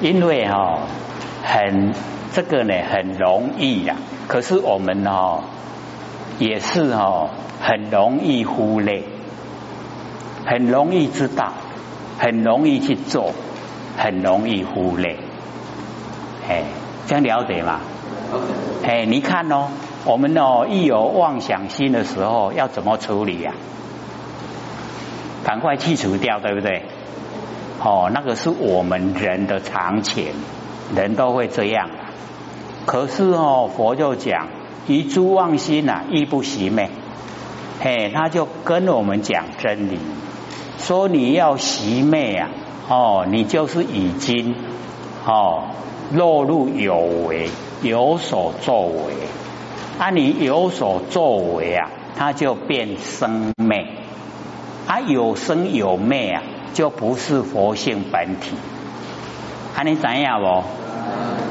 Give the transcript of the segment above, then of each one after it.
因为哈很这个呢很容易呀，可是我们哦也是哦很容易忽略，很容易知道，很容易去做，很容易忽略，哎，这样了解吗？哎，你看哦，我们哦一有妄想心的时候，要怎么处理呀？赶快去除掉，对不对？哦，那个是我们人的常情，人都会这样。可是哦，佛就讲一诸妄心呐，亦不熄灭。嘿，他就跟我们讲真理，说你要习灭啊，哦，你就是已经哦落入有为，有所作为。啊，你有所作为啊，它就变生灭。啊，有生有灭啊。就不是佛性本体，啊，你怎样不？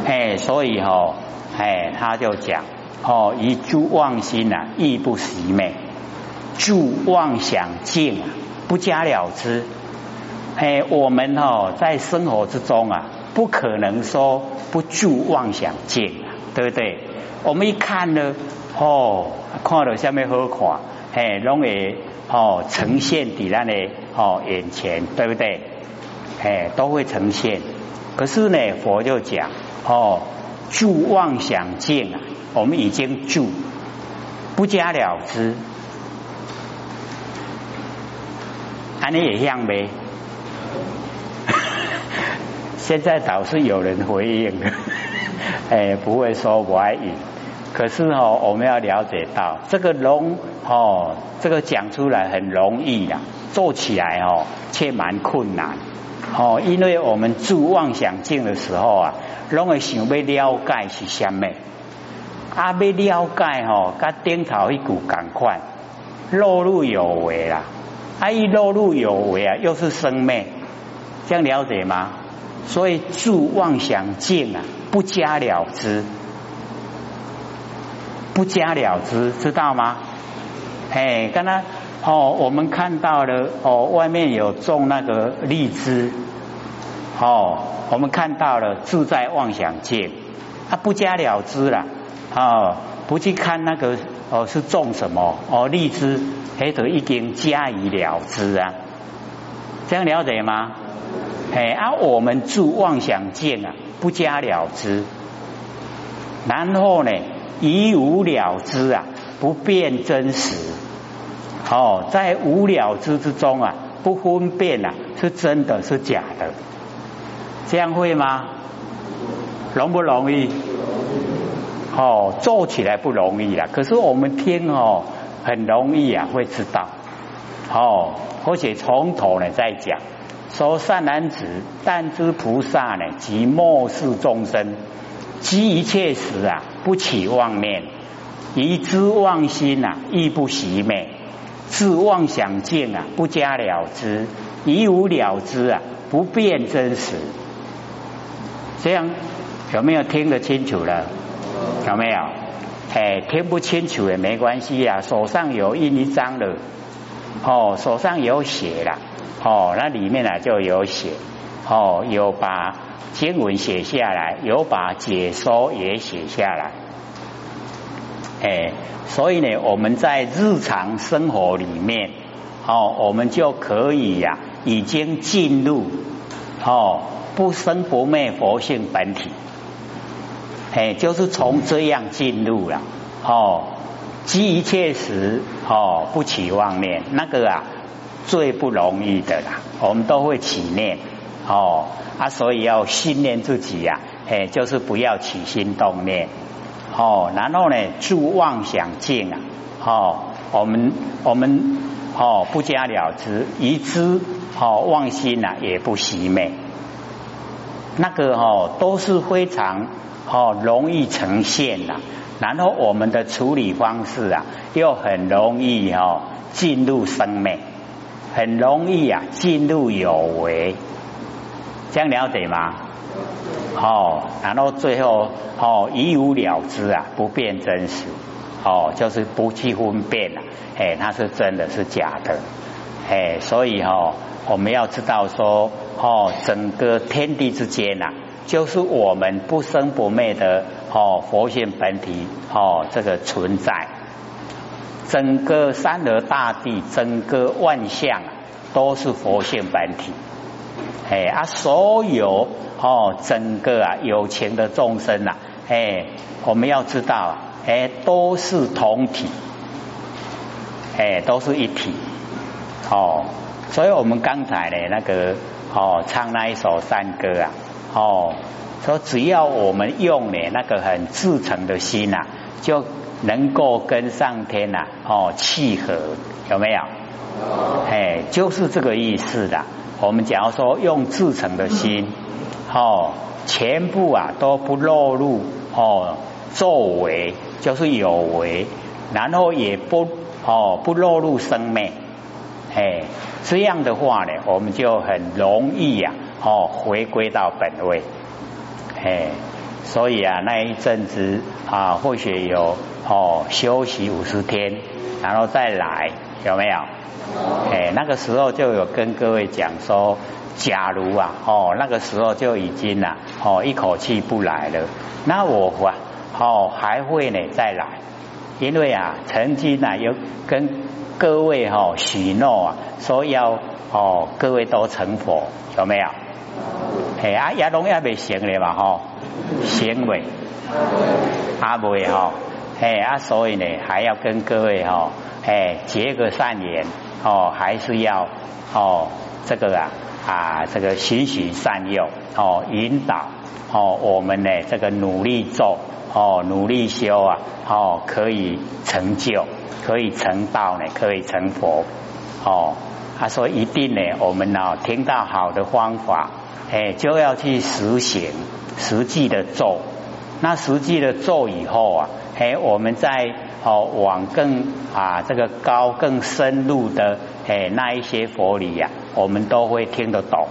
哎，所以吼，哎，他就讲，哦，以诸妄心啊，亦不熄灭；诸妄想境啊，不加了之。哎，我们哦，在生活之中啊，不可能说不住妄想境啊，对不对？我们一看呢，哦，看到下面好看，哎，拢会哦呈现在咱的。哦，眼前对不对？哎，都会呈现。可是呢，佛就讲哦，住妄想境啊，我们已经住，不加了之。啊，你也一样呗。现在倒是有人回应，哎，不会说我爱你。可是哦，我们要了解到这个容哦，这个讲出来很容易呀。做起来哦，却蛮困难哦，因为我们住妄想境的时候啊，拢会想要了解是什么，啊，要了解哦，甲顶头一股赶快落入有为啦，啊，一落入有为啊，又是生灭，这样了解吗？所以住妄想境啊，不加了之，不加了之，知道吗？哎，刚刚。哦，我们看到了哦，外面有种那个荔枝，哦，我们看到了自在妄想界，他不加了之了，哦，不去看那个哦是种什么。哦荔枝，还得已经加以了之啊，这样了解吗？哎，啊，我们住妄想界啊，不加了之，然后呢，一无了之啊，不变真实。哦，在无了之之中啊，不分辨啊，是真的是假的，这样会吗？容不容易？哦，做起来不容易啊，可是我们听哦，很容易啊，会知道。哦，而且从头呢再讲，说善男子，但知菩萨呢，即末世众生，积一切时啊，不起妄念，以知妄心啊，亦不熄灭。自妄想见啊，不加了之，一无了之啊，不变真实。这样有没有听得清楚了？有没有？哎，听不清楚也没关系呀，手上有印一张了，哦，手上有写了，哦，那里面呢就有写，哦，有把经文写下来，有把解说也写下来，哎。所以呢，我们在日常生活里面，哦，我们就可以呀，已经进入哦不生不灭佛性本体，哎，就是从这样进入了哦，积一切时哦不起妄念，那个啊最不容易的啦，我们都会起念哦啊，所以要训练自己呀，哎，就是不要起心动念。哦，然后呢，住妄想境啊，哦，我们我们哦不加了之，一知哦妄心呐也不熄灭，那个哦都是非常哦容易呈现呐。然后我们的处理方式啊，又很容易哦进入生命，很容易啊进入有为，这样了解吗？哦，然后最后哦，一无了之啊，不变真实，哦，就是不去分辨了，哎，它是真的是假的，哎，所以哦，我们要知道说，哦，整个天地之间呐，就是我们不生不灭的哦佛性本体哦这个存在，整个山河大地，整个万象都是佛性本体，哎啊，所有哦整个啊有情的众生呐，哎，我们要知道，哎，都是同体，哎，都是一体。哦，所以我们刚才呢，那个哦，唱那一首山歌啊，哦，说只要我们用呢那个很至诚的心呐，就能够跟上天呐，哦，契合，有没有？哎，就是这个意思的。我们假如说用至诚的心，哦，全部啊都不落入哦作为，就是有为，然后也不哦不落入生命。哎，这样的话呢，我们就很容易呀，哦，回归到本位。哎，所以啊，那一阵子啊，或许有哦休息五十天，然后再来，有没有？哎，那个时候就有跟各位讲说，假如啊，哦，那个时候就已经呐，哦，一口气不来了，那我啊，哦，还会呢再来，因为啊，曾经啊有跟。各位哈许诺啊，说要哦，各位都成佛，有没有？哎啊，亚龙也未成嘞嘛哈，行为阿未哈，哎啊，所以呢，还要跟各位哈，哎结个善缘哦，还是要哦这个啊啊这个循循善诱哦，引导哦我们呢这个努力做哦，努力修啊哦，可以成就。可以成道呢，可以成佛哦。他说一定呢，我们呢听到好的方法，哎，就要去实行实际的做。那实际的做以后啊，哎，我们在哦往更啊这个高更深入的诶那一些佛理呀，我们都会听得懂。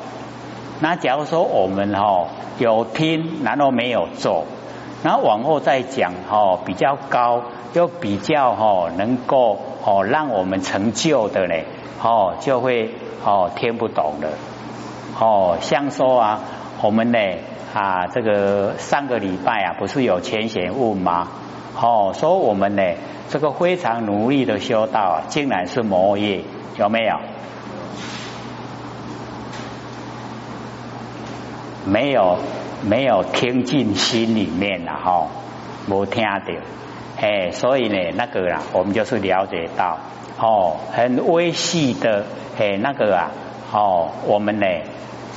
那假如说我们哦有听，然后没有做。然后往后再讲哦，比较高又比较哦，能够哦让我们成就的呢哦，就会哦听不懂了哦。像说啊，我们呢啊这个上个礼拜啊，不是有前贤问吗？哦，说我们呢这个非常努力的修道啊，竟然是魔业，有没有？没有。没有听进心里面了哈，没听到，哎，所以呢，那个啦，我们就是了解到哦，很微细的哎，那个啊，哦，我们呢，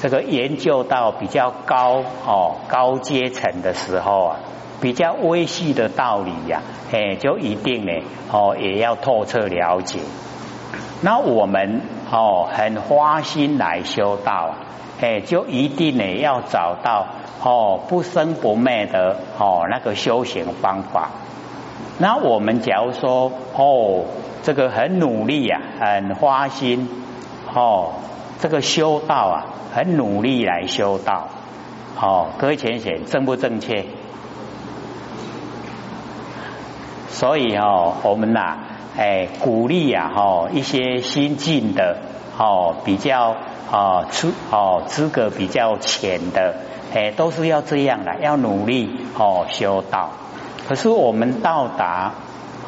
这个研究到比较高哦高阶层的时候啊，比较微细的道理呀，哎，就一定呢哦也要透彻了解。那我们哦很花心来修道，哎，就一定呢要找到。哦，不生不灭的哦，那个修行方法。那我们假如说哦，这个很努力呀，很花心哦，这个修道啊，很努力来修道。哦，各位浅显正不正确？所以哦，我们呐，哎，鼓励呀，哦，一些新进的哦，比较哦资哦资格比较浅的。哎，都是要这样的，要努力哦修道。可是我们到达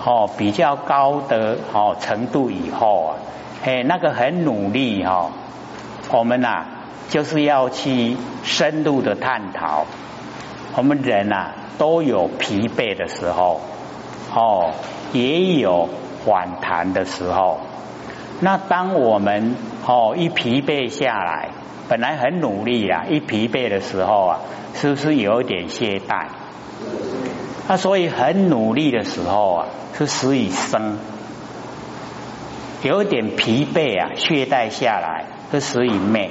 哦比较高的哦程度以后啊，哎那个很努力哈，我们呐就是要去深入的探讨。我们人呐都有疲惫的时候，哦也有反弹的时候。那当我们哦一疲惫下来。本来很努力啊，一疲惫的时候啊，是不是有点懈怠？那所以很努力的时候啊，是死于生；有点疲惫啊，懈怠下来是死于灭。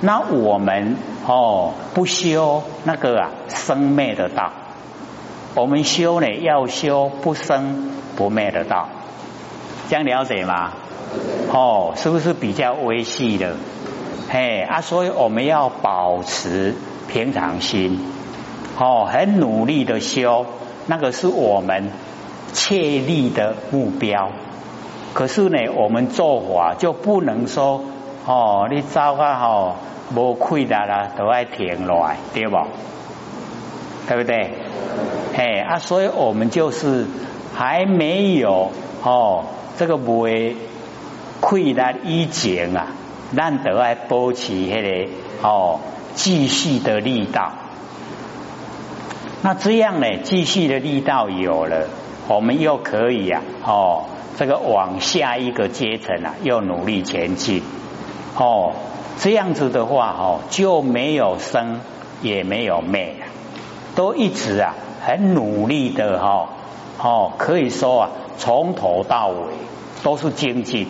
那我们哦，不修那个啊生灭的道，我们修呢要修不生不灭的道，这样了解吗？哦，是不是比较微细的？嘿啊，所以我们要保持平常心，哦，很努力的修，那个是我们切立的目标，可是呢，我们做法就不能说哦，你走啊吼，无亏的啦，都爱停落来，对不？对不对？哎啊，所以我们就是还没有哦，这个为亏的以前啊，难得还保持迄个哦，继续的力道。那这样呢，继续的力道有了，我们又可以啊，哦。这个往下一个阶层啊，又努力前进哦，这样子的话哦，就没有生也没有灭，都一直啊很努力的哈哦，可以说啊从头到尾都是精进，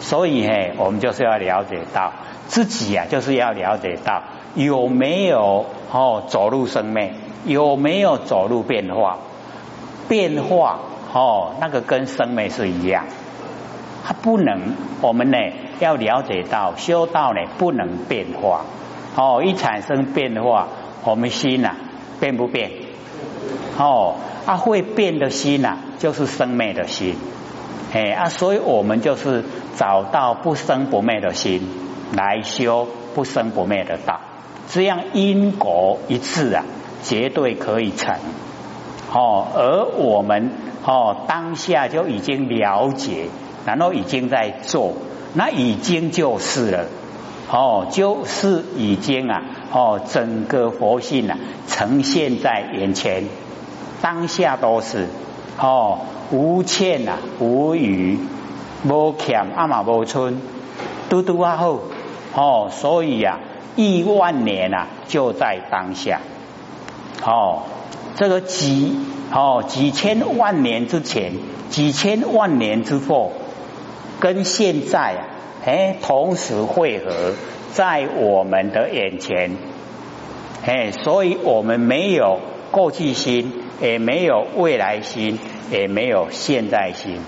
所以嘿，我们就是要了解到自己啊，就是要了解到有没有哦走入生命，有没有走入变化，变化。哦，那个跟生命是一样，它不能，我们呢要了解到修道呢不能变化，哦，一产生变化，我们心呐变不变？哦，啊会变的心呐就是生灭的心，哎啊，所以我们就是找到不生不灭的心来修不生不灭的道，这样因果一致啊，绝对可以成。哦，而我们哦当下就已经了解，然后已经在做，那已经就是了，哦，就是已经啊，哦，整个佛性啊呈现在眼前，当下都是哦，无欠啊，无余，无欠阿玛无春，嘟嘟啊后，哦，所以啊，亿万年啊就在当下，哦。这个几哦几千万年之前，几千万年之后，跟现在啊，哎，同时汇合在我们的眼前，哎，所以我们没有过去心，也没有未来心，也没有现在心，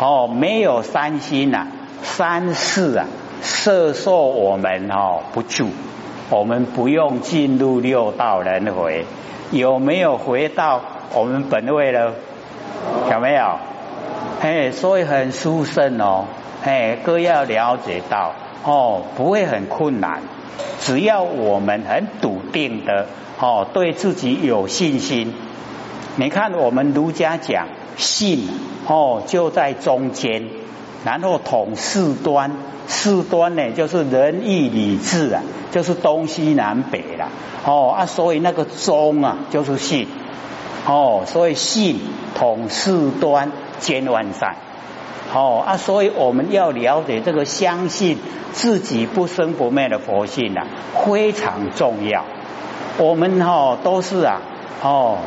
哦，没有三心呐，三世啊，摄受我们哦不住，我们不用进入六道轮回。有没有回到我们本位了？有没有？哎，所以很殊胜哦。哎，各要了解到哦，不会很困难。只要我们很笃定的哦，对自己有信心。你看，我们儒家讲信哦，就在中间，然后统四端。四端呢，就是仁义礼智啊，就是东西南北了。哦啊，所以那个中啊，就是信。哦，所以信统四端兼万善。哦啊，所以我们要了解这个相信自己不生不灭的佛性啊，非常重要。我们哈都是啊，哦，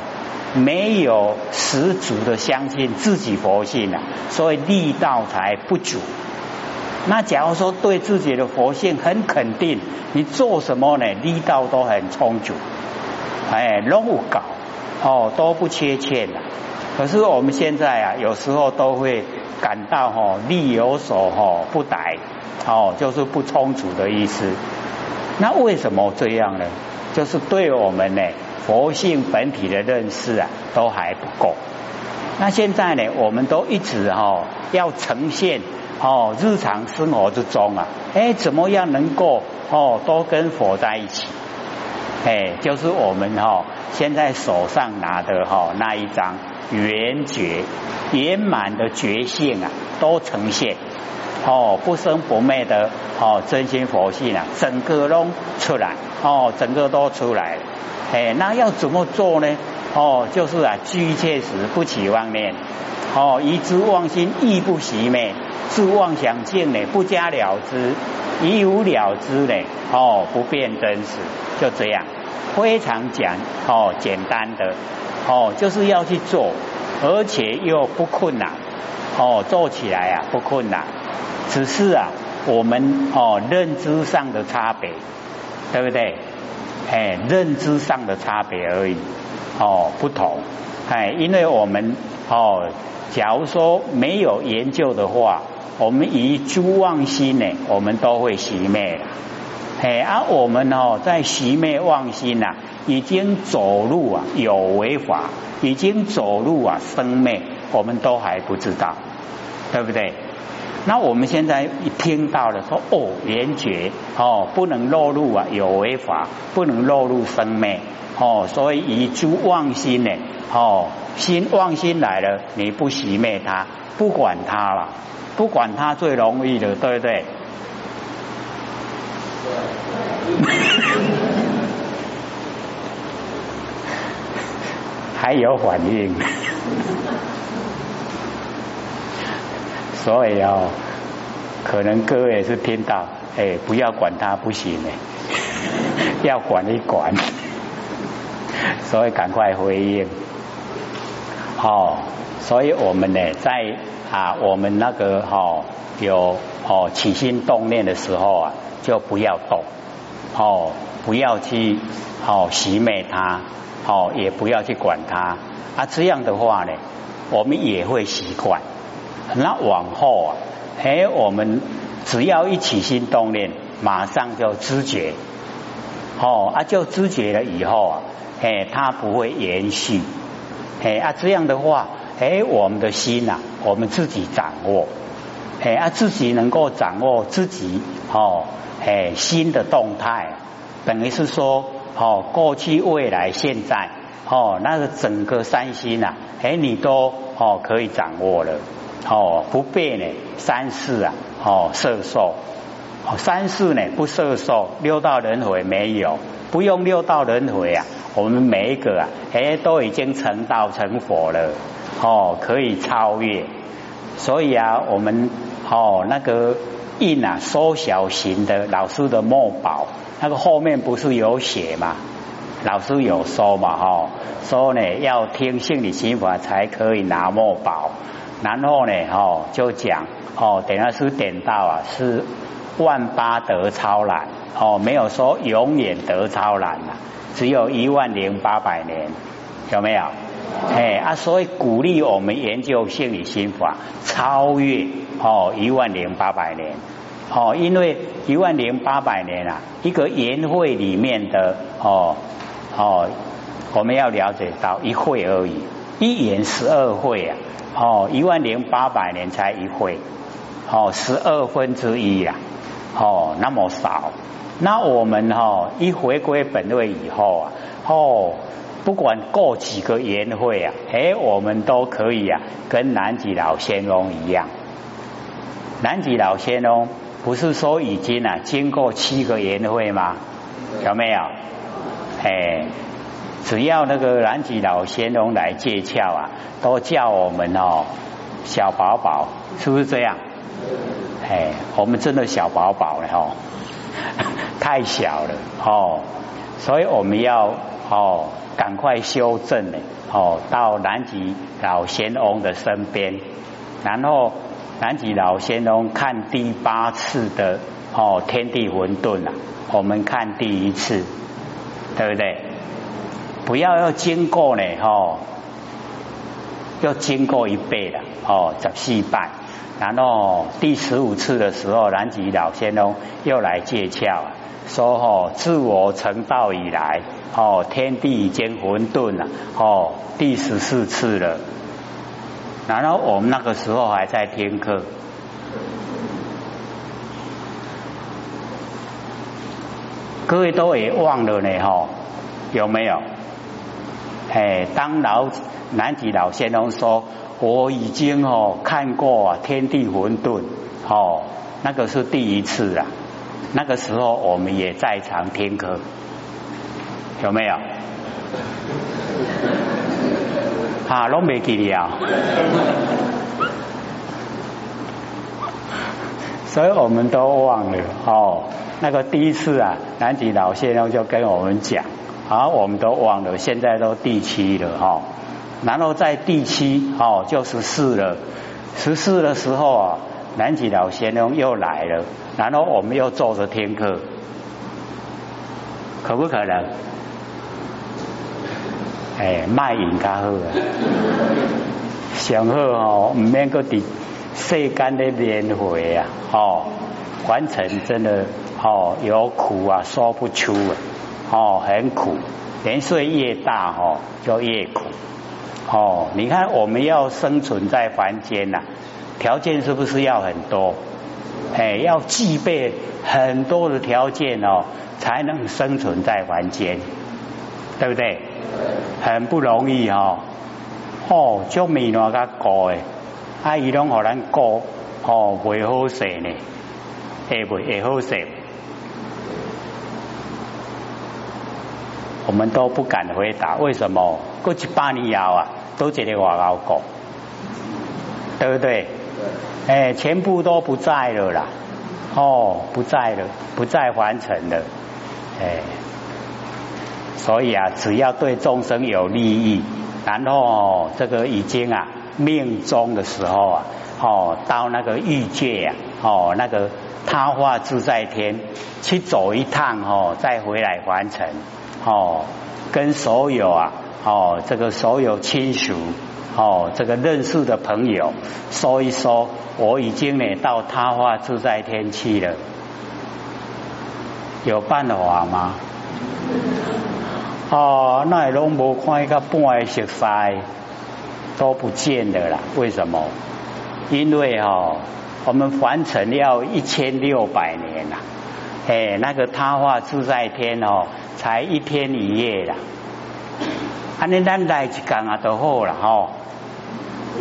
没有十足的相信自己佛性啊，所以力道才不足。那假如说对自己的佛性很肯定，你做什么呢？力道都很充足，哎，拢搞哦，都不缺欠的。可是我们现在啊，有时候都会感到哈力有所哈不逮，哦，就是不充足的意思。那为什么这样呢？就是对我们呢佛性本体的认识啊，都还不够。那现在呢，我们都一直哈要呈现。哦，日常生活之中啊，哎，怎么样能够哦都跟佛在一起？哎，就是我们哈现在手上拿的哈那一张圆觉圆满的觉性啊，都呈现哦不生不灭的哦真心佛性啊，整个都出来哦，整个都出来了。哎，那要怎么做呢？哦，就是啊，居切时不起妄念，哦，一之妄心亦不熄灭。是妄想境呢，不加了之，一无了之呢，哦，不变真实，就这样，非常简哦简单的哦，就是要去做，而且又不困难哦，做起来啊不困难，只是啊我们哦认知上的差别，对不对？哎，认知上的差别而已哦，不同哎，因为我们哦，假如说没有研究的话。我们以诸妄心呢，我们都会熄灭了。哎，而我们哦，在熄灭妄心呐，已经走入啊有为法，已经走入啊生灭，我们都还不知道。对不对？那我们现在一听到了说哦，连觉哦，不能落入啊有为法，不能落入生灭哦，所以以诸妄心呢哦，心妄心来了，你不熄灭它，不管它了，不管它最容易的，对不对？还有反应。所以哦，可能各位是听到，哎，不要管他不行哎，要管一管，所以赶快回应。哦，所以我们呢，在啊，我们那个哈有哦起心动念的时候啊，就不要动，哦，不要去哦洗灭它，哦，也不要去管它。啊，这样的话呢，我们也会习惯。那往后啊，哎，我们只要一起心动念，马上就知觉，哦啊，就知觉了以后啊，哎，它不会延续，哎啊，这样的话，哎，我们的心呐，我们自己掌握，哎啊，自己能够掌握自己哦，哎，心的动态，等于是说，哦，过去、未来、现在，哦，那个整个三心呐，哎，你都哦可以掌握了。哦，不变呢，三世啊，哦，色受，三世呢不色受，六道轮回没有，不用六道轮回啊，我们每一个啊，哎，都已经成道成佛了，哦，可以超越，所以啊，我们哦那个印啊缩小型的老师的墨宝，那个后面不是有写吗？老师有说嘛，哈，说呢要听心理心法才可以拿墨宝。然后呢，哦，就讲哦，等下是点到啊，是万八得超然，哦，没有说永远得超然呐，只有一万零八百年，有没有？哎啊，所以鼓励我们研究心理心法，超越哦一万零八百年，哦，因为一万零八百年啊，一个言会里面的哦哦，我们要了解到一会而已，一言十二会啊。哦，一万零八百年才一会，哦，十二分之一呀，哦，那么少。那我们哈一回归本位以后啊，哦，不管过几个年会啊，哎，我们都可以啊，跟南极老仙翁一样。南极老仙翁不是说已经啊经过七个年会吗？有没有？哎。只要那个南极老仙翁来借窍啊，都叫我们哦小宝宝，是不是这样？哎，我们真的小宝宝了哦，太小了哦，所以我们要哦赶快修正呢哦，到南极老仙翁的身边，然后南极老仙翁看第八次的哦天地混沌啊，我们看第一次，对不对？不要要经过呢，吼，要经过一倍了，哦，十四拜，然后第十五次的时候，南极老仙翁又来借窍，说吼，自我成道以来，哦，天地已经混沌了，哦，第十四次了，然后我们那个时候还在听课，各位都也忘了呢，吼，有没有？哎，当老南极老仙翁说，我已经哦看过天地混沌，哦，那个是第一次啊，那个时候我们也在场听课，有没有？啊，拢没记了，所以我们都忘了哦。那个第一次啊，南极老仙翁就跟我们讲。啊，我们都忘了，现在都第七了哈。然后在第七哦，就十四了。十四的时候啊，南极老仙翁又来了，然后我们又坐着听课，可不可能？哎，卖淫较好啊，上好哦，唔免个伫世间的轮回啊，哦，完成真的哦，有苦啊，说不出啊。哦，很苦，年岁越大哦，就越苦。哦，你看我们要生存在凡间呐，条件是不是要很多？哎，要具备很多的条件哦，才能生存在凡间，对不对？很不容易哦。哦，就没那个过诶，啊，伊拢互咱过哦，袂好势呢，会袂会好势？我们都不敢回答，为什么？过去八年后啊，都觉得我老过，对不对？哎，全部都不在了啦，哦，不在了，不再完成了，哎，所以啊，只要对众生有利益。然后这个已经啊命中的时候啊，哦到那个欲界啊，哦那个他化自在天去走一趟哦，再回来完成哦，跟所有啊哦这个所有亲属哦这个认识的朋友说一说，我已经呢到他化自在天去了，有办法吗？哦，那也拢无看一个半个熟悉都不见的啦。为什么？因为哦，我们凡尘要一千六百年啦。哎，那个他化自在天哦，才一天一夜啦。安尼咱来一讲啊，都好了哈，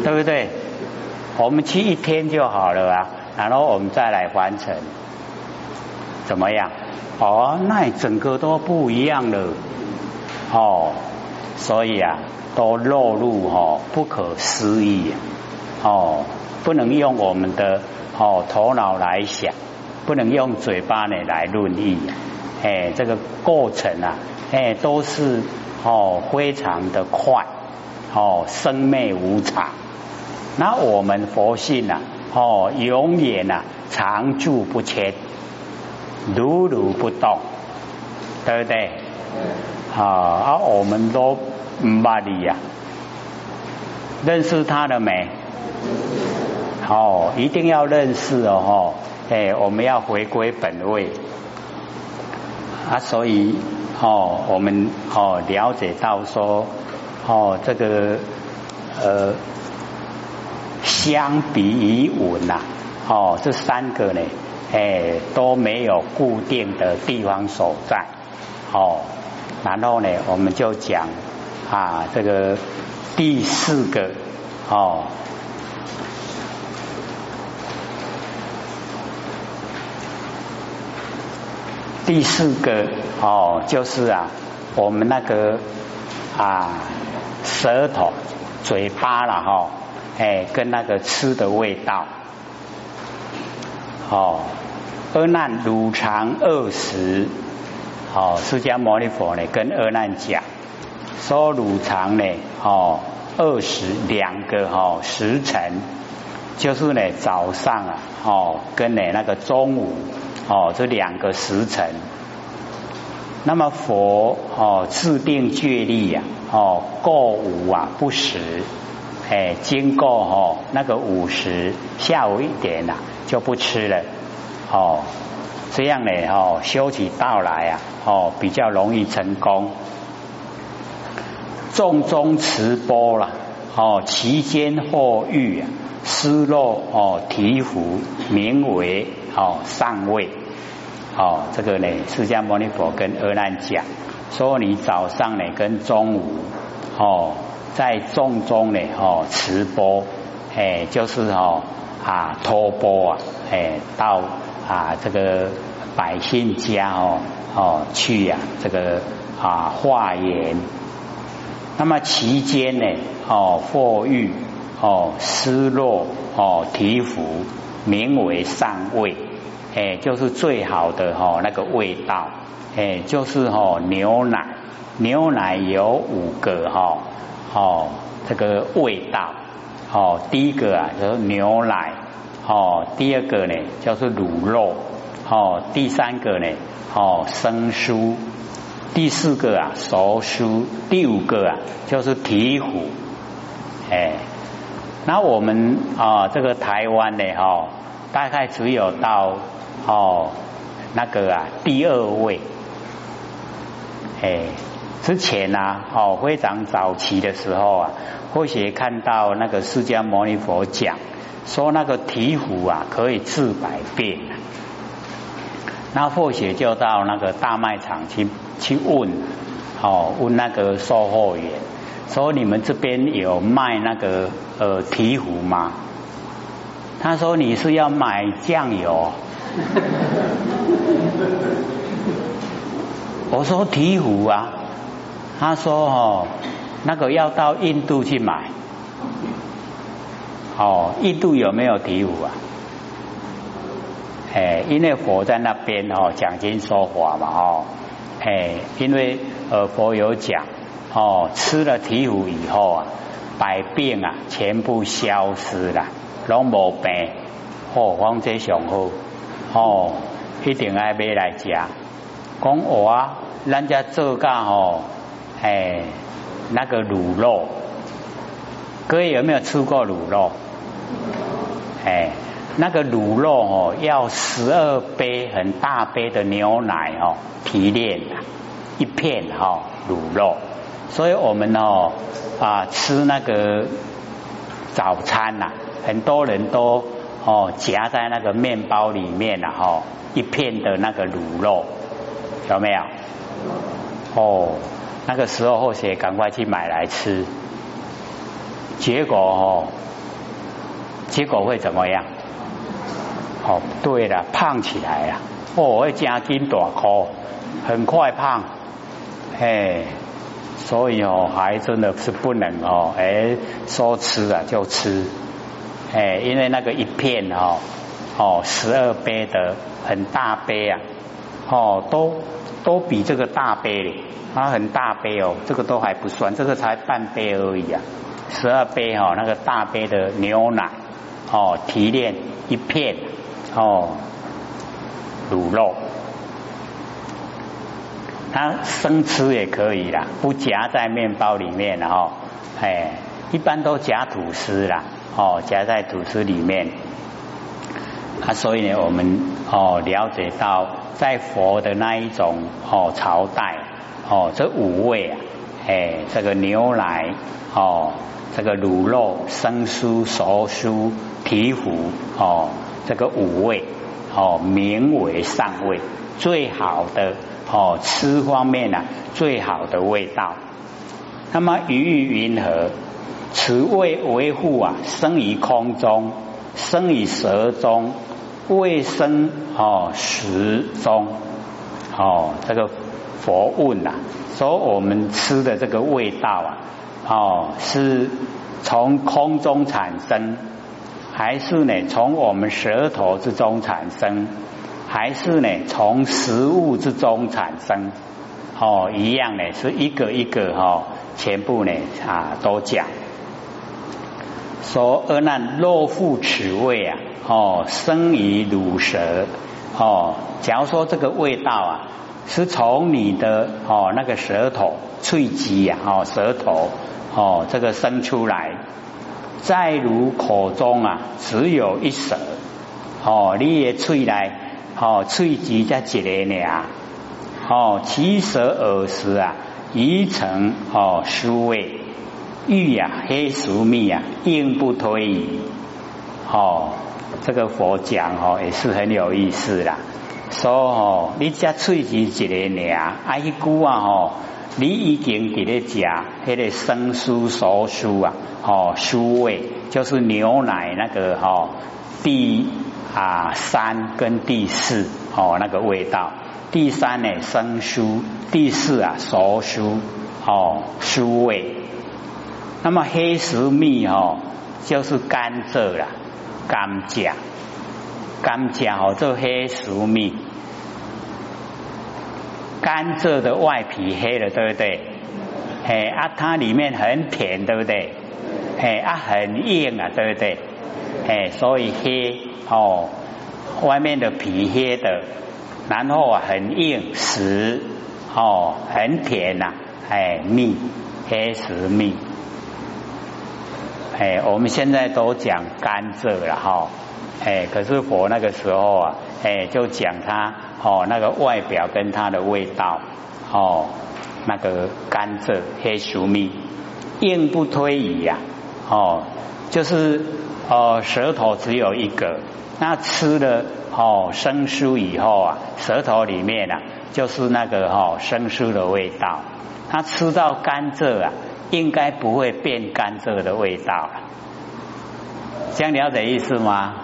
对不对？我们去一天就好了啊，然后我们再来完成，怎么样？哦，那整个都不一样了。哦，所以啊，都落入哦不可思议哦，不能用我们的哦头脑来想，不能用嘴巴呢来论议，哎，这个过程啊，哎，都是哦非常的快，哦生灭无常，那我们佛性啊，哦永远啊常住不迁，如如不动，对不对？啊啊！我们都唔巴你呀，认识他了没？哦，一定要认识哦！哎，我们要回归本位啊！所以哦，我们哦了解到说哦，这个呃，相比于稳呐，哦，这三个呢，哎都没有固定的地方所在哦。然后呢，我们就讲啊，这个第四个哦，第四个哦，就是啊，我们那个啊，舌头、嘴巴了哈，哎，跟那个吃的味道，哦，二难乳肠二食。哦，释迦牟尼佛呢，跟阿难讲，说乳肠呢，哦，二十两个哈时辰，就是呢早上啊，哦，跟呢那个中午，哦，这两个时辰。那么佛哦制定戒律呀，哦过午啊不食，哎，经过哦那个午时下午一点呐就不吃了，哦。这样呢，哦，修起道来啊，哦，比较容易成功。重中持波了，哦，其间或欲啊，失落哦，提壶名为哦上位。哦，这个呢，释迦牟尼佛跟阿难讲，说你早上呢跟中午哦，在重中呢哦持钵，哎，就是哦啊托钵啊，哎到。啊，这个百姓家哦哦去呀，这个啊化缘。那么期间呢，哦或遇哦失落哦提福，名为上味，哎，就是最好的哈那个味道，哎，就是哈牛奶，牛奶有五个哈哦这个味道，哦第一个啊就是牛奶。哦，第二个呢，就是卤肉；哦，第三个呢，哦，生疏；第四个啊，熟疏；第五个啊，就是提壶。哎，那我们啊，这个台湾呢，哈，大概只有到哦那个啊第二位。哎，之前呢，哦，非常早期的时候啊，或许看到那个释迦牟尼佛讲。说那个醍醐啊可以治百病。那或许就到那个大卖场去去问，哦，问那个售货员，说你们这边有卖那个呃醍醐吗？他说你是要买酱油。我说醍醐啊，他说哦，那个要到印度去买。哦，印度有没有醍醐啊？哎，因为佛在那边哦，讲经说法嘛哦，哎，因为呃佛有讲哦，吃了醍醐以后啊，百病啊全部消失了，拢无病，哦，方这上好哦，一定爱买来食。讲我咱家做噶哦，哎，那个卤肉，各位有没有吃过卤肉？哎。那个卤肉哦，要十二杯很大杯的牛奶哦提炼一片哈卤肉，所以我们哦啊吃那个早餐呐，很多人都哦夹在那个面包里面了哈，一片的那个卤肉有没有？哦，那个时候或许赶快去买来吃，结果哦，结果会怎么样？哦，对了，胖起来了，哦，会加筋大颗，很快胖，哎，所以哦，还真的是不能哦，哎，说吃啊就吃，哎，因为那个一片哦，哦，十二杯的很大杯啊，哦，都都比这个大杯，它很大杯哦，这个都还不算，这个才半杯而已啊，十二杯哦，那个大杯的牛奶哦，提炼一片。哦，卤肉，它生吃也可以啦，不夹在面包里面了哈。哎，一般都夹吐司啦，哦，夹在吐司里面。啊，所以呢，我们哦了解到，在佛的那一种哦朝代，哦这五味啊，哎，这个牛奶，哦，这个卤肉、生酥、熟酥、醍醐，哦。这个五味哦，名为上味，最好的哦，吃方面呢，最好的味道。那么鱼鱼云何？此味为护啊，生于空中，生于舌中，味生哦食中。哦，这个佛问呐，说我们吃的这个味道啊，哦，是从空中产生。还是呢，从我们舌头之中产生，还是呢，从食物之中产生，哦，一样呢，是一个一个哈，全部呢啊都讲。说而那肉腹此味啊，哦，生于乳舌，哦，假如说这个味道啊，是从你的哦那个舌头脆肌呀，哦舌头哦这个生出来。再如口中啊，只有一舌，哦，你也吹来，哦，喙只在一个呢，哦，其舌耳时啊，已成哦，酥味，欲呀，黑熟蜜呀，应不推移，哦，这个佛讲哦，也是很有意思啦，说哦，你只喙只一个呢，啊，一句啊，吼。你已经伫咧食迄个生疏熟疏啊，哦，疏味就是牛奶那个吼，第啊三跟第四哦那个味道，第三呢生疏，第四啊熟疏哦疏味。那么黑石蜜哦就是甘蔗啦，甘蔗，甘蔗哦做黑石蜜。甘蔗的外皮黑了，对不对？嘿啊，它里面很甜，对不对？嘿啊，很硬啊，对不对？嘿，所以黑哦，外面的皮黑的，然后很硬实哦，很甜呐，哎蜜黑石蜜，哎，我们现在都讲甘蔗了哈，哎，可是佛那个时候啊，哎，就讲他。哦，那个外表跟它的味道，哦，那个甘蔗黑熟蜜，硬不推移呀，哦，就是哦舌头只有一个，那吃了哦生疏以后啊，舌头里面啊就是那个哦生疏的味道，它吃到甘蔗啊，应该不会变甘蔗的味道了，这样了解意思吗？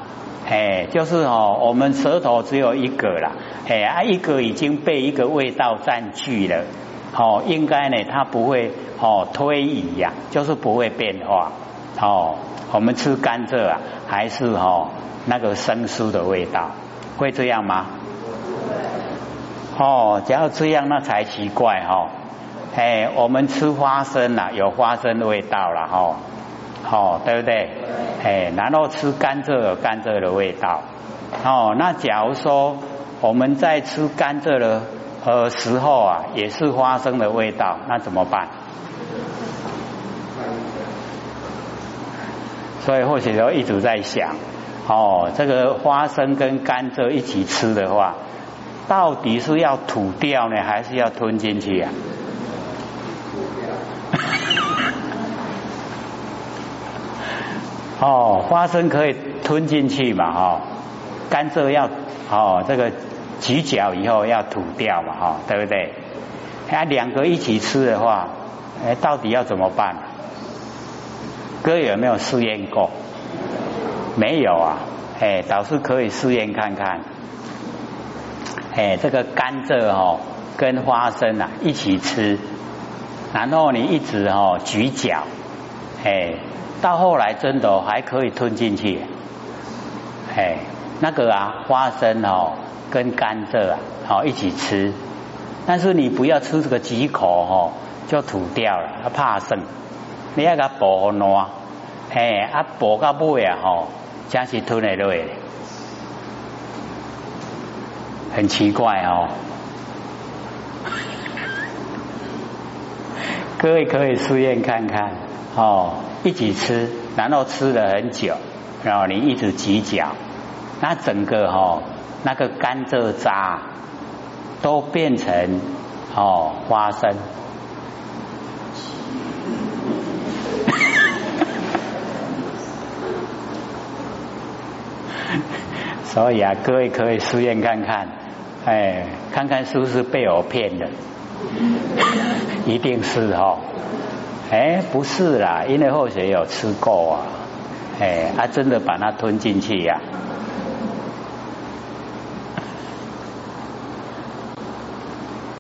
哎，就是哦，我们舌头只有一个啦，哎啊，一个已经被一个味道占据了，哦，应该呢，它不会哦推移呀，就是不会变化，哦，我们吃甘蔗啊，还是哦那个生疏的味道，会这样吗？哦，只要这样那才奇怪哦，哎，我们吃花生啊，有花生的味道了哈。哦，哦对不对？哎，然后吃甘蔗有甘蔗的味道。哦，那假如说我们在吃甘蔗的呃时候啊，也是花生的味道，那怎么办？所以或许就一直在想，哦，这个花生跟甘蔗一起吃的话，到底是要吐掉呢，还是要吞进去啊？哦，花生可以吞进去嘛？哈，甘蔗要哦，这个咀嚼以后要吐掉嘛？哈，对不对？哎，两个一起吃的话，哎，到底要怎么办？哥有没有试验过？没有啊，哎，倒是可以试验看看。哎，这个甘蔗哦，跟花生啊一起吃，然后你一直哦咀嚼，哎。到后来真的还可以吞进去，哎，那个啊花生哦跟甘蔗啊好一起吃，但是你不要吃这个几口哦就吐掉了，怕生，你要给它剥烂，哎啊剥到尾啊吼，才是吞得落，很奇怪哦，各位可以试验看看。哦。一起吃，然后吃了很久，然后你一直挤脚，那整个哈那个甘蔗渣都变成哦花生，所以啊，各位可以试验看看，哎，看看是不是被我骗的，一定是哈。哎，不是啦，因为后学有吃过啊，哎，他真的把它吞进去呀。